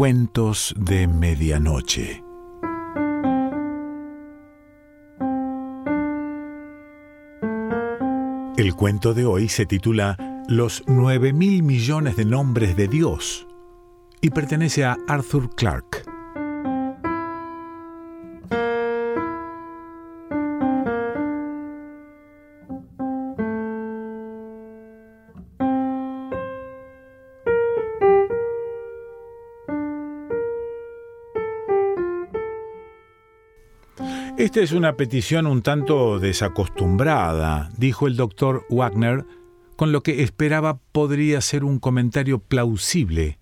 Cuentos de Medianoche. El cuento de hoy se titula Los nueve mil millones de nombres de Dios y pertenece a Arthur Clarke. Esta es una petición un tanto desacostumbrada, dijo el doctor Wagner, con lo que esperaba podría ser un comentario plausible.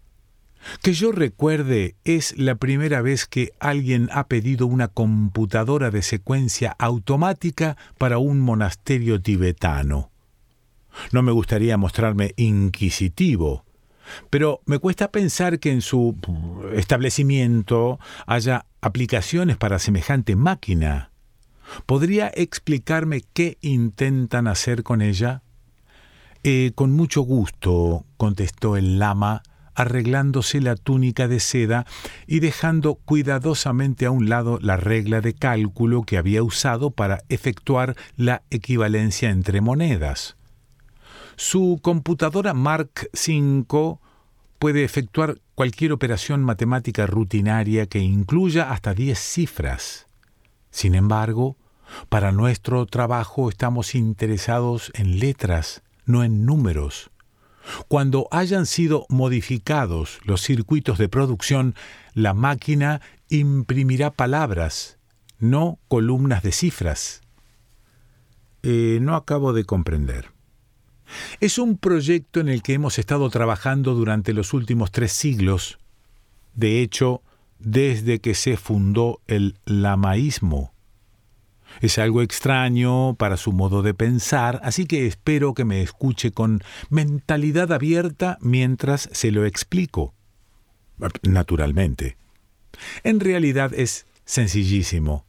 Que yo recuerde, es la primera vez que alguien ha pedido una computadora de secuencia automática para un monasterio tibetano. No me gustaría mostrarme inquisitivo, pero me cuesta pensar que en su establecimiento haya aplicaciones para semejante máquina. ¿Podría explicarme qué intentan hacer con ella? Eh, con mucho gusto, contestó el lama, arreglándose la túnica de seda y dejando cuidadosamente a un lado la regla de cálculo que había usado para efectuar la equivalencia entre monedas. Su computadora Mark V puede efectuar cualquier operación matemática rutinaria que incluya hasta 10 cifras. Sin embargo, para nuestro trabajo estamos interesados en letras, no en números. Cuando hayan sido modificados los circuitos de producción, la máquina imprimirá palabras, no columnas de cifras. Eh, no acabo de comprender. Es un proyecto en el que hemos estado trabajando durante los últimos tres siglos, de hecho, desde que se fundó el lamaísmo. Es algo extraño para su modo de pensar, así que espero que me escuche con mentalidad abierta mientras se lo explico. Naturalmente. En realidad es sencillísimo.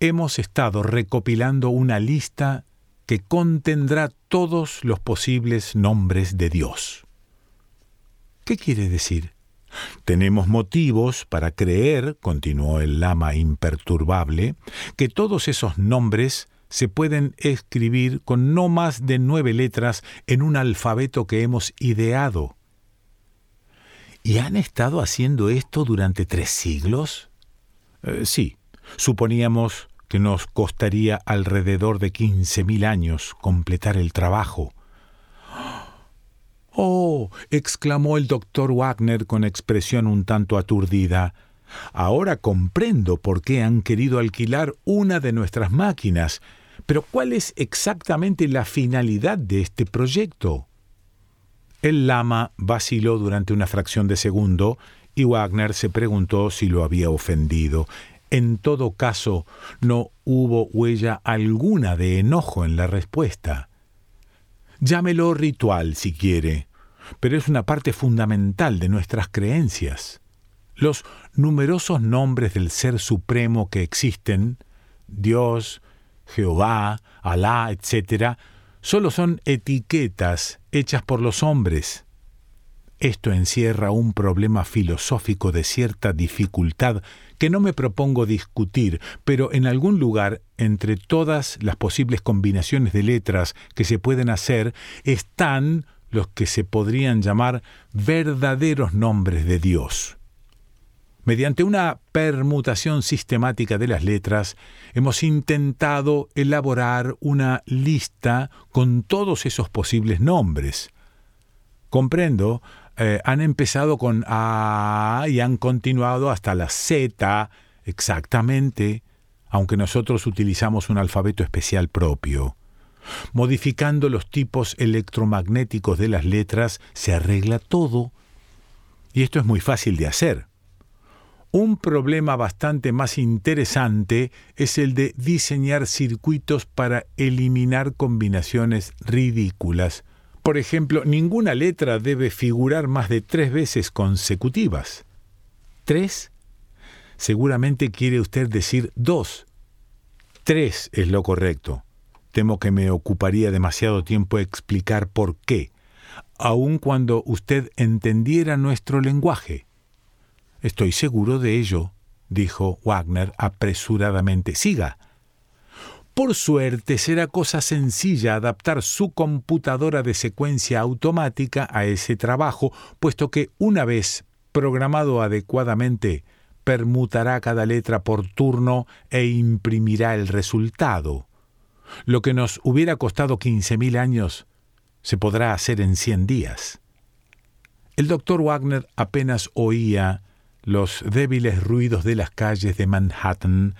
Hemos estado recopilando una lista que contendrá todos los posibles nombres de Dios. ¿Qué quiere decir? Tenemos motivos para creer, continuó el lama imperturbable, que todos esos nombres se pueden escribir con no más de nueve letras en un alfabeto que hemos ideado. ¿Y han estado haciendo esto durante tres siglos? Eh, sí, suponíamos nos costaría alrededor de quince mil años completar el trabajo. Oh, exclamó el doctor Wagner con expresión un tanto aturdida. Ahora comprendo por qué han querido alquilar una de nuestras máquinas. Pero ¿cuál es exactamente la finalidad de este proyecto? El lama vaciló durante una fracción de segundo y Wagner se preguntó si lo había ofendido. En todo caso, no hubo huella alguna de enojo en la respuesta. Llámelo ritual si quiere, pero es una parte fundamental de nuestras creencias. Los numerosos nombres del Ser Supremo que existen, Dios, Jehová, Alá, etc., solo son etiquetas hechas por los hombres. Esto encierra un problema filosófico de cierta dificultad que no me propongo discutir, pero en algún lugar, entre todas las posibles combinaciones de letras que se pueden hacer, están los que se podrían llamar verdaderos nombres de Dios. Mediante una permutación sistemática de las letras, hemos intentado elaborar una lista con todos esos posibles nombres. Comprendo eh, han empezado con A y han continuado hasta la Z, exactamente, aunque nosotros utilizamos un alfabeto especial propio. Modificando los tipos electromagnéticos de las letras se arregla todo. Y esto es muy fácil de hacer. Un problema bastante más interesante es el de diseñar circuitos para eliminar combinaciones ridículas por ejemplo, ninguna letra debe figurar más de tres veces consecutivas. ¿Tres? Seguramente quiere usted decir dos. Tres es lo correcto. Temo que me ocuparía demasiado tiempo explicar por qué, aun cuando usted entendiera nuestro lenguaje. Estoy seguro de ello, dijo Wagner apresuradamente. Siga. Por suerte será cosa sencilla adaptar su computadora de secuencia automática a ese trabajo, puesto que una vez programado adecuadamente, permutará cada letra por turno e imprimirá el resultado. Lo que nos hubiera costado quince mil años se podrá hacer en cien días. El doctor Wagner apenas oía los débiles ruidos de las calles de Manhattan,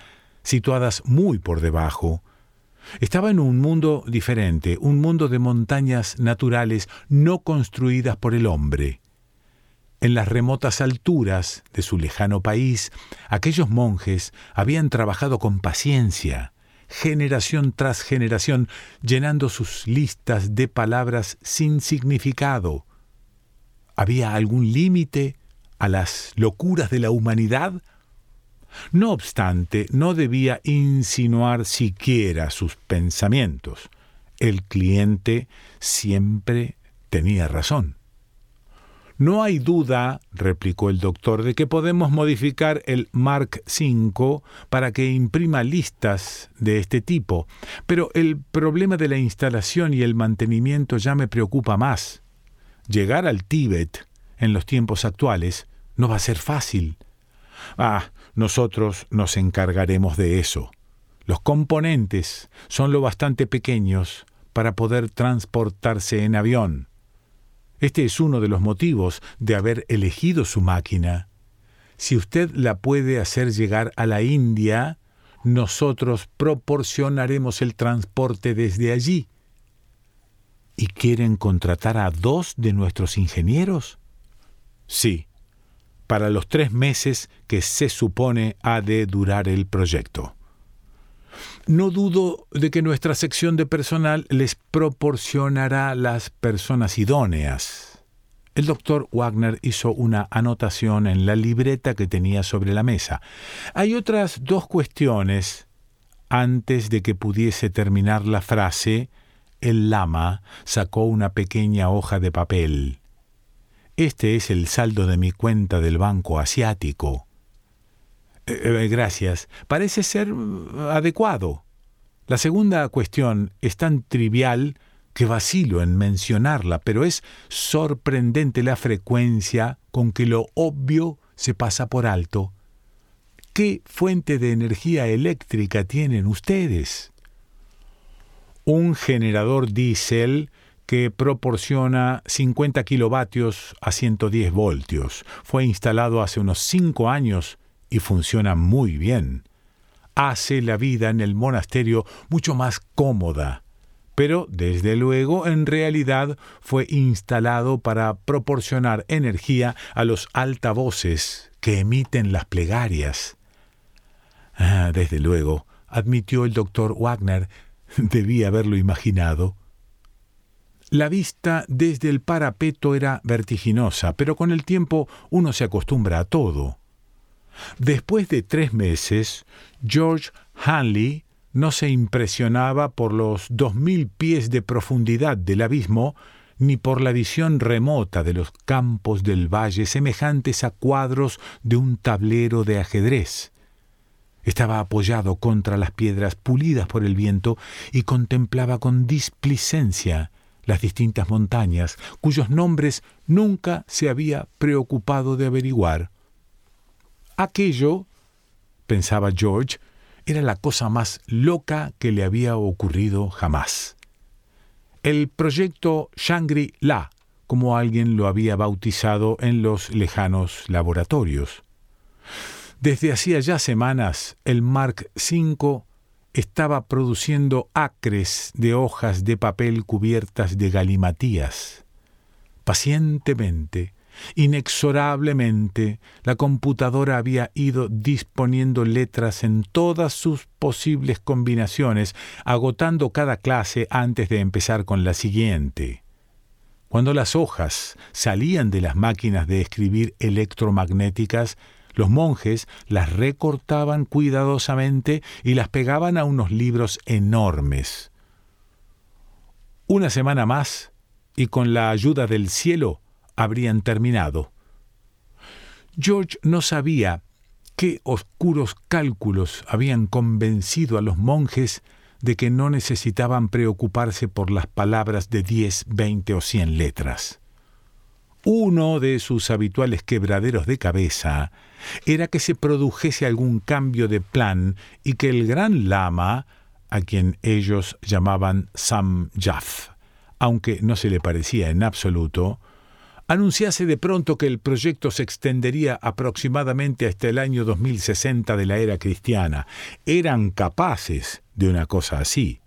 situadas muy por debajo. Estaba en un mundo diferente, un mundo de montañas naturales no construidas por el hombre. En las remotas alturas de su lejano país, aquellos monjes habían trabajado con paciencia, generación tras generación, llenando sus listas de palabras sin significado. ¿Había algún límite a las locuras de la humanidad? No obstante, no debía insinuar siquiera sus pensamientos. El cliente siempre tenía razón. No hay duda, replicó el doctor, de que podemos modificar el Mark V para que imprima listas de este tipo, pero el problema de la instalación y el mantenimiento ya me preocupa más. Llegar al Tíbet en los tiempos actuales no va a ser fácil. Ah, nosotros nos encargaremos de eso. Los componentes son lo bastante pequeños para poder transportarse en avión. Este es uno de los motivos de haber elegido su máquina. Si usted la puede hacer llegar a la India, nosotros proporcionaremos el transporte desde allí. ¿Y quieren contratar a dos de nuestros ingenieros? Sí, para los tres meses que se supone ha de durar el proyecto. No dudo de que nuestra sección de personal les proporcionará las personas idóneas. El doctor Wagner hizo una anotación en la libreta que tenía sobre la mesa. Hay otras dos cuestiones. Antes de que pudiese terminar la frase, el lama sacó una pequeña hoja de papel. Este es el saldo de mi cuenta del Banco Asiático. Eh, eh, gracias. Parece ser mm, adecuado. La segunda cuestión es tan trivial que vacilo en mencionarla, pero es sorprendente la frecuencia con que lo obvio se pasa por alto. ¿Qué fuente de energía eléctrica tienen ustedes? Un generador diésel que proporciona 50 kilovatios a 110 voltios. Fue instalado hace unos cinco años y funciona muy bien. Hace la vida en el monasterio mucho más cómoda, pero desde luego en realidad fue instalado para proporcionar energía a los altavoces que emiten las plegarias. Ah, desde luego, admitió el doctor Wagner, debía haberlo imaginado. La vista desde el parapeto era vertiginosa, pero con el tiempo uno se acostumbra a todo. Después de tres meses, George Hanley no se impresionaba por los dos mil pies de profundidad del abismo, ni por la visión remota de los campos del valle semejantes a cuadros de un tablero de ajedrez. Estaba apoyado contra las piedras pulidas por el viento y contemplaba con displicencia las distintas montañas cuyos nombres nunca se había preocupado de averiguar. Aquello, pensaba George, era la cosa más loca que le había ocurrido jamás. El proyecto Shangri-La, como alguien lo había bautizado en los lejanos laboratorios. Desde hacía ya semanas, el Mark V estaba produciendo acres de hojas de papel cubiertas de galimatías. Pacientemente, Inexorablemente, la computadora había ido disponiendo letras en todas sus posibles combinaciones, agotando cada clase antes de empezar con la siguiente. Cuando las hojas salían de las máquinas de escribir electromagnéticas, los monjes las recortaban cuidadosamente y las pegaban a unos libros enormes. Una semana más, y con la ayuda del cielo, habrían terminado. George no sabía qué oscuros cálculos habían convencido a los monjes de que no necesitaban preocuparse por las palabras de diez, veinte o cien letras. Uno de sus habituales quebraderos de cabeza era que se produjese algún cambio de plan y que el gran lama, a quien ellos llamaban Sam Jaff, aunque no se le parecía en absoluto, anunciase de pronto que el proyecto se extendería aproximadamente hasta el año 2060 de la era cristiana. Eran capaces de una cosa así.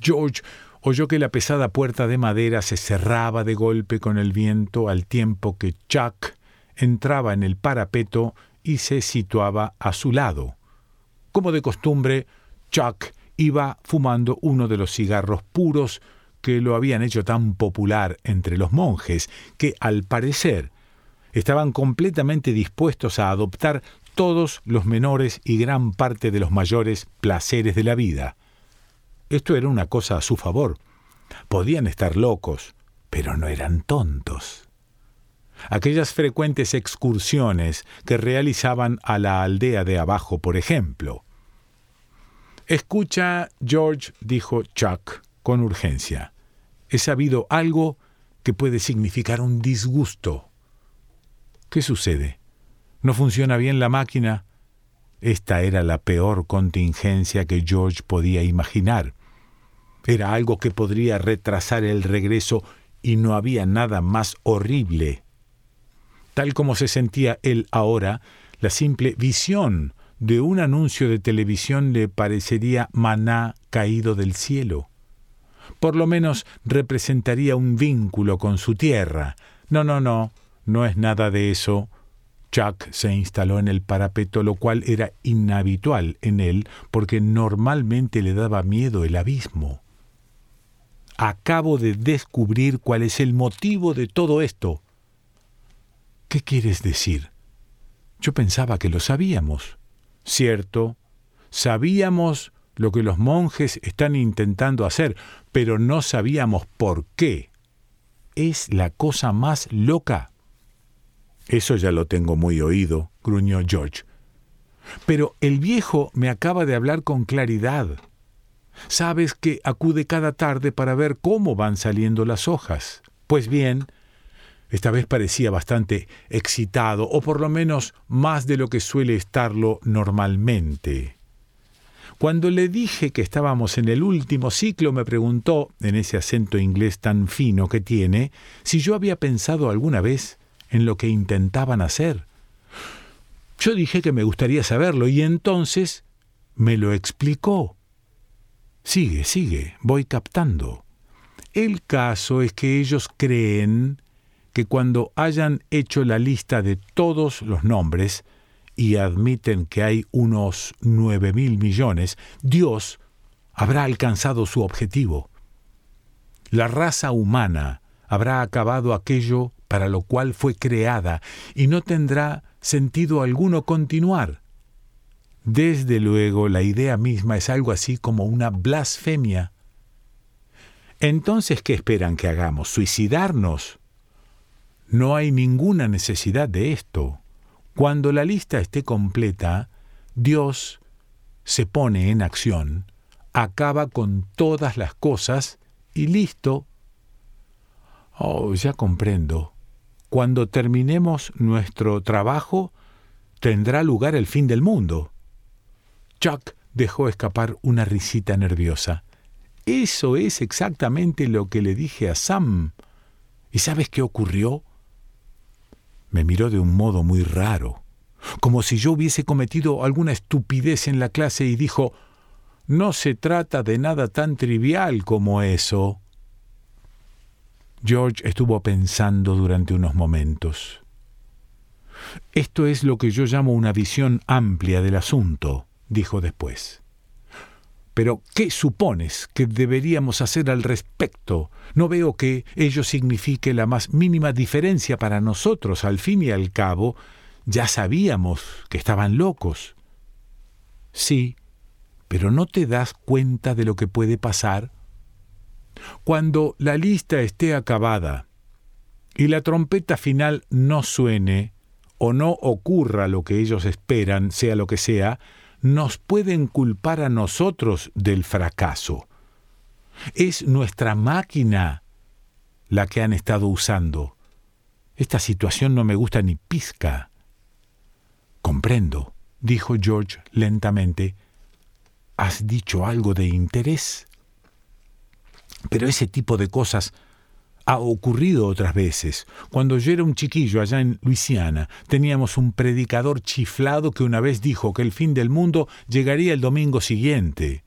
George oyó que la pesada puerta de madera se cerraba de golpe con el viento al tiempo que Chuck entraba en el parapeto y se situaba a su lado. Como de costumbre, Chuck iba fumando uno de los cigarros puros que lo habían hecho tan popular entre los monjes, que al parecer estaban completamente dispuestos a adoptar todos los menores y gran parte de los mayores placeres de la vida. Esto era una cosa a su favor. Podían estar locos, pero no eran tontos. Aquellas frecuentes excursiones que realizaban a la aldea de abajo, por ejemplo. Escucha, George, dijo Chuck con urgencia he sabido algo que puede significar un disgusto. ¿Qué sucede? ¿No funciona bien la máquina? Esta era la peor contingencia que George podía imaginar. Era algo que podría retrasar el regreso y no había nada más horrible. Tal como se sentía él ahora, la simple visión de un anuncio de televisión le parecería maná caído del cielo por lo menos representaría un vínculo con su tierra. No, no, no, no es nada de eso. Chuck se instaló en el parapeto, lo cual era inhabitual en él, porque normalmente le daba miedo el abismo. Acabo de descubrir cuál es el motivo de todo esto. ¿Qué quieres decir? Yo pensaba que lo sabíamos. Cierto, sabíamos lo que los monjes están intentando hacer, pero no sabíamos por qué. Es la cosa más loca. Eso ya lo tengo muy oído, gruñó George. Pero el viejo me acaba de hablar con claridad. Sabes que acude cada tarde para ver cómo van saliendo las hojas. Pues bien, esta vez parecía bastante excitado, o por lo menos más de lo que suele estarlo normalmente. Cuando le dije que estábamos en el último ciclo, me preguntó, en ese acento inglés tan fino que tiene, si yo había pensado alguna vez en lo que intentaban hacer. Yo dije que me gustaría saberlo y entonces me lo explicó. Sigue, sigue, voy captando. El caso es que ellos creen que cuando hayan hecho la lista de todos los nombres, y admiten que hay unos nueve mil millones, Dios habrá alcanzado su objetivo. La raza humana habrá acabado aquello para lo cual fue creada y no tendrá sentido alguno continuar. Desde luego, la idea misma es algo así como una blasfemia. Entonces, ¿qué esperan que hagamos? ¿Suicidarnos? No hay ninguna necesidad de esto. Cuando la lista esté completa, Dios se pone en acción, acaba con todas las cosas y listo. Oh, ya comprendo. Cuando terminemos nuestro trabajo, tendrá lugar el fin del mundo. Chuck dejó escapar una risita nerviosa. Eso es exactamente lo que le dije a Sam. ¿Y sabes qué ocurrió? Me miró de un modo muy raro, como si yo hubiese cometido alguna estupidez en la clase y dijo, No se trata de nada tan trivial como eso. George estuvo pensando durante unos momentos. Esto es lo que yo llamo una visión amplia del asunto, dijo después. Pero, ¿qué supones que deberíamos hacer al respecto? No veo que ello signifique la más mínima diferencia para nosotros. Al fin y al cabo, ya sabíamos que estaban locos. Sí, pero ¿no te das cuenta de lo que puede pasar? Cuando la lista esté acabada y la trompeta final no suene, o no ocurra lo que ellos esperan, sea lo que sea, nos pueden culpar a nosotros del fracaso. Es nuestra máquina la que han estado usando. Esta situación no me gusta ni pizca. Comprendo, dijo George lentamente. ¿Has dicho algo de interés? Pero ese tipo de cosas ha ocurrido otras veces. Cuando yo era un chiquillo allá en Luisiana, teníamos un predicador chiflado que una vez dijo que el fin del mundo llegaría el domingo siguiente.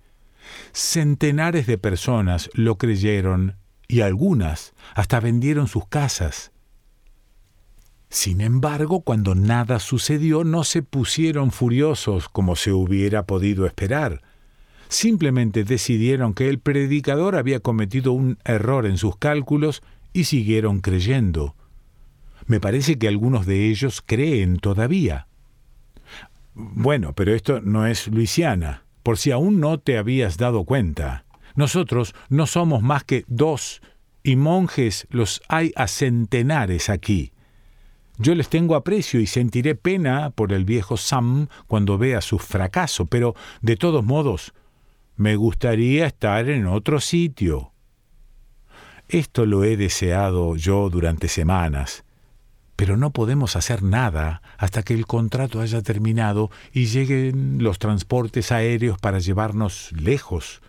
Centenares de personas lo creyeron y algunas hasta vendieron sus casas. Sin embargo, cuando nada sucedió, no se pusieron furiosos como se hubiera podido esperar. Simplemente decidieron que el predicador había cometido un error en sus cálculos y siguieron creyendo. Me parece que algunos de ellos creen todavía. Bueno, pero esto no es Luisiana, por si aún no te habías dado cuenta. Nosotros no somos más que dos, y monjes los hay a centenares aquí. Yo les tengo aprecio y sentiré pena por el viejo Sam cuando vea su fracaso, pero de todos modos, me gustaría estar en otro sitio. Esto lo he deseado yo durante semanas, pero no podemos hacer nada hasta que el contrato haya terminado y lleguen los transportes aéreos para llevarnos lejos.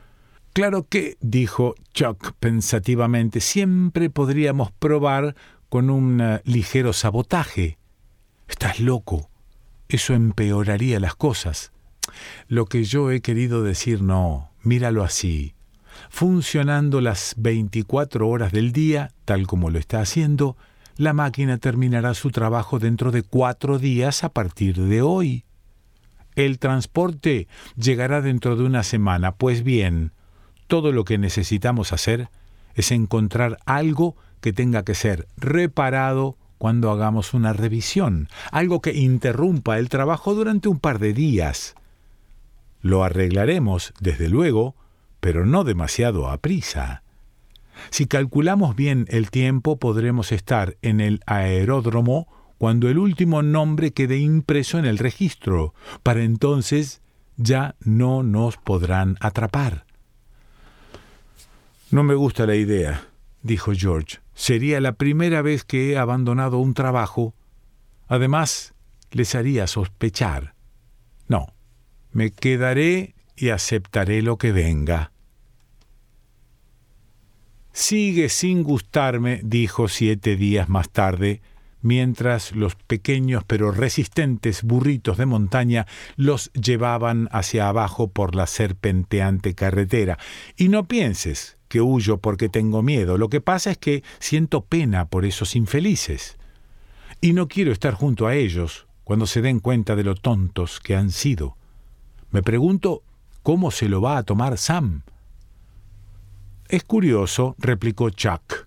Claro que, dijo Chuck pensativamente, siempre podríamos probar con un eh, ligero sabotaje. Estás loco. Eso empeoraría las cosas. Lo que yo he querido decir no, míralo así. Funcionando las 24 horas del día, tal como lo está haciendo, la máquina terminará su trabajo dentro de cuatro días a partir de hoy. El transporte llegará dentro de una semana. Pues bien, todo lo que necesitamos hacer es encontrar algo que tenga que ser reparado cuando hagamos una revisión, algo que interrumpa el trabajo durante un par de días. Lo arreglaremos, desde luego, pero no demasiado a prisa. Si calculamos bien el tiempo, podremos estar en el aeródromo cuando el último nombre quede impreso en el registro. Para entonces ya no nos podrán atrapar. No me gusta la idea, dijo George. Sería la primera vez que he abandonado un trabajo. Además, les haría sospechar. No, me quedaré y aceptaré lo que venga. Sigue sin gustarme, dijo siete días más tarde, mientras los pequeños pero resistentes burritos de montaña los llevaban hacia abajo por la serpenteante carretera. Y no pienses que huyo porque tengo miedo, lo que pasa es que siento pena por esos infelices. Y no quiero estar junto a ellos cuando se den cuenta de lo tontos que han sido. Me pregunto cómo se lo va a tomar Sam. Es curioso, replicó Chuck,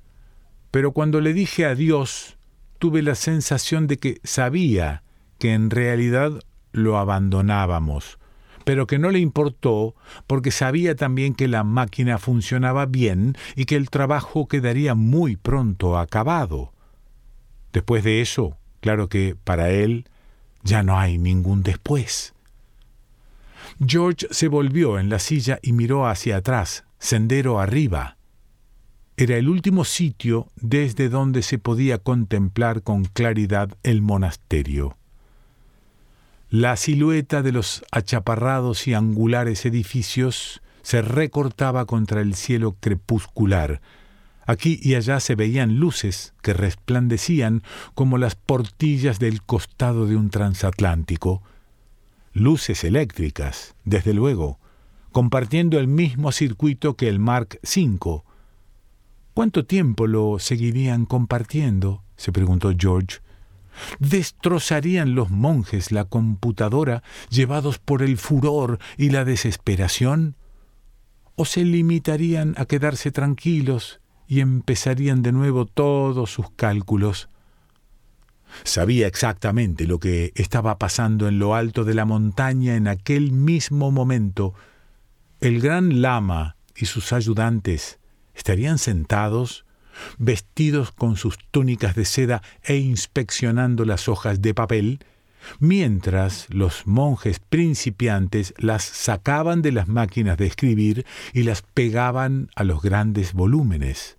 pero cuando le dije adiós, tuve la sensación de que sabía que en realidad lo abandonábamos, pero que no le importó porque sabía también que la máquina funcionaba bien y que el trabajo quedaría muy pronto acabado. Después de eso, claro que para él ya no hay ningún después. George se volvió en la silla y miró hacia atrás, sendero arriba. Era el último sitio desde donde se podía contemplar con claridad el monasterio. La silueta de los achaparrados y angulares edificios se recortaba contra el cielo crepuscular. Aquí y allá se veían luces que resplandecían como las portillas del costado de un transatlántico. Luces eléctricas, desde luego, compartiendo el mismo circuito que el Mark V. ¿Cuánto tiempo lo seguirían compartiendo? se preguntó George. ¿Destrozarían los monjes la computadora llevados por el furor y la desesperación? ¿O se limitarían a quedarse tranquilos y empezarían de nuevo todos sus cálculos? Sabía exactamente lo que estaba pasando en lo alto de la montaña en aquel mismo momento el gran lama y sus ayudantes estarían sentados vestidos con sus túnicas de seda e inspeccionando las hojas de papel, mientras los monjes principiantes las sacaban de las máquinas de escribir y las pegaban a los grandes volúmenes.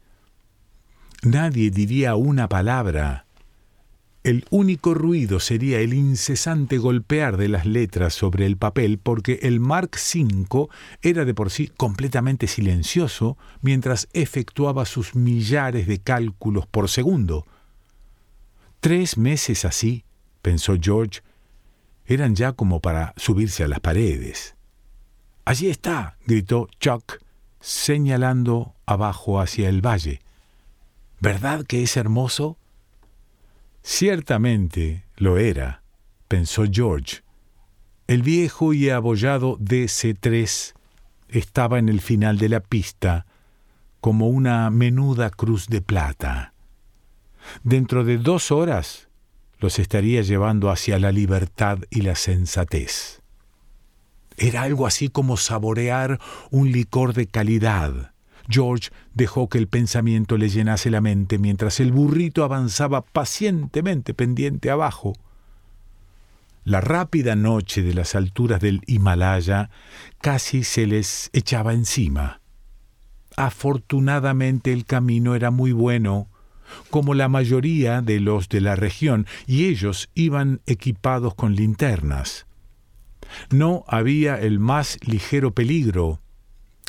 Nadie diría una palabra. El único ruido sería el incesante golpear de las letras sobre el papel porque el Mark V era de por sí completamente silencioso mientras efectuaba sus millares de cálculos por segundo. Tres meses así, pensó George, eran ya como para subirse a las paredes. Allí está, gritó Chuck, señalando abajo hacia el valle. ¿Verdad que es hermoso? Ciertamente lo era, pensó George. El viejo y abollado DC-3 estaba en el final de la pista como una menuda cruz de plata. Dentro de dos horas los estaría llevando hacia la libertad y la sensatez. Era algo así como saborear un licor de calidad. George dejó que el pensamiento le llenase la mente mientras el burrito avanzaba pacientemente pendiente abajo. La rápida noche de las alturas del Himalaya casi se les echaba encima. Afortunadamente el camino era muy bueno como la mayoría de los de la región, y ellos iban equipados con linternas. No había el más ligero peligro,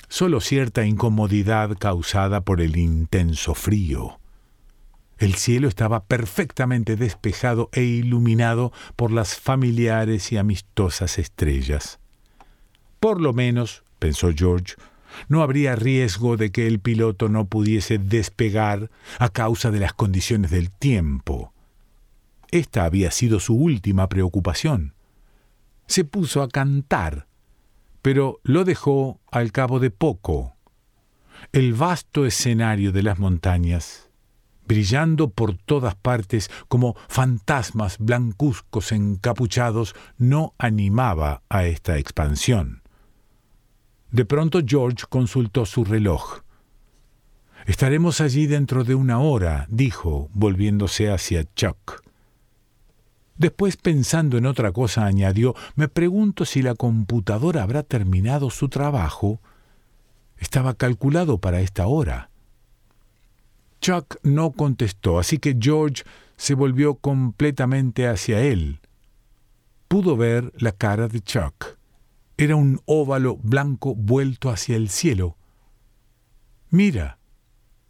solo cierta incomodidad causada por el intenso frío. El cielo estaba perfectamente despejado e iluminado por las familiares y amistosas estrellas. Por lo menos, pensó George, no habría riesgo de que el piloto no pudiese despegar a causa de las condiciones del tiempo. Esta había sido su última preocupación. Se puso a cantar, pero lo dejó al cabo de poco. El vasto escenario de las montañas, brillando por todas partes como fantasmas blancuzcos encapuchados, no animaba a esta expansión. De pronto George consultó su reloj. Estaremos allí dentro de una hora, dijo, volviéndose hacia Chuck. Después, pensando en otra cosa, añadió, me pregunto si la computadora habrá terminado su trabajo. Estaba calculado para esta hora. Chuck no contestó, así que George se volvió completamente hacia él. Pudo ver la cara de Chuck. Era un óvalo blanco vuelto hacia el cielo. Mira,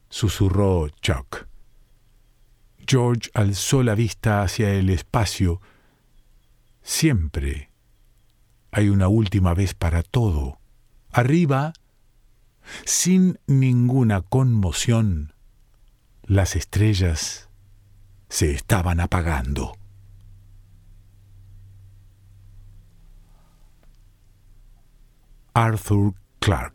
susurró Chuck. George alzó la vista hacia el espacio. Siempre hay una última vez para todo. Arriba, sin ninguna conmoción, las estrellas se estaban apagando. Arthur Clarke.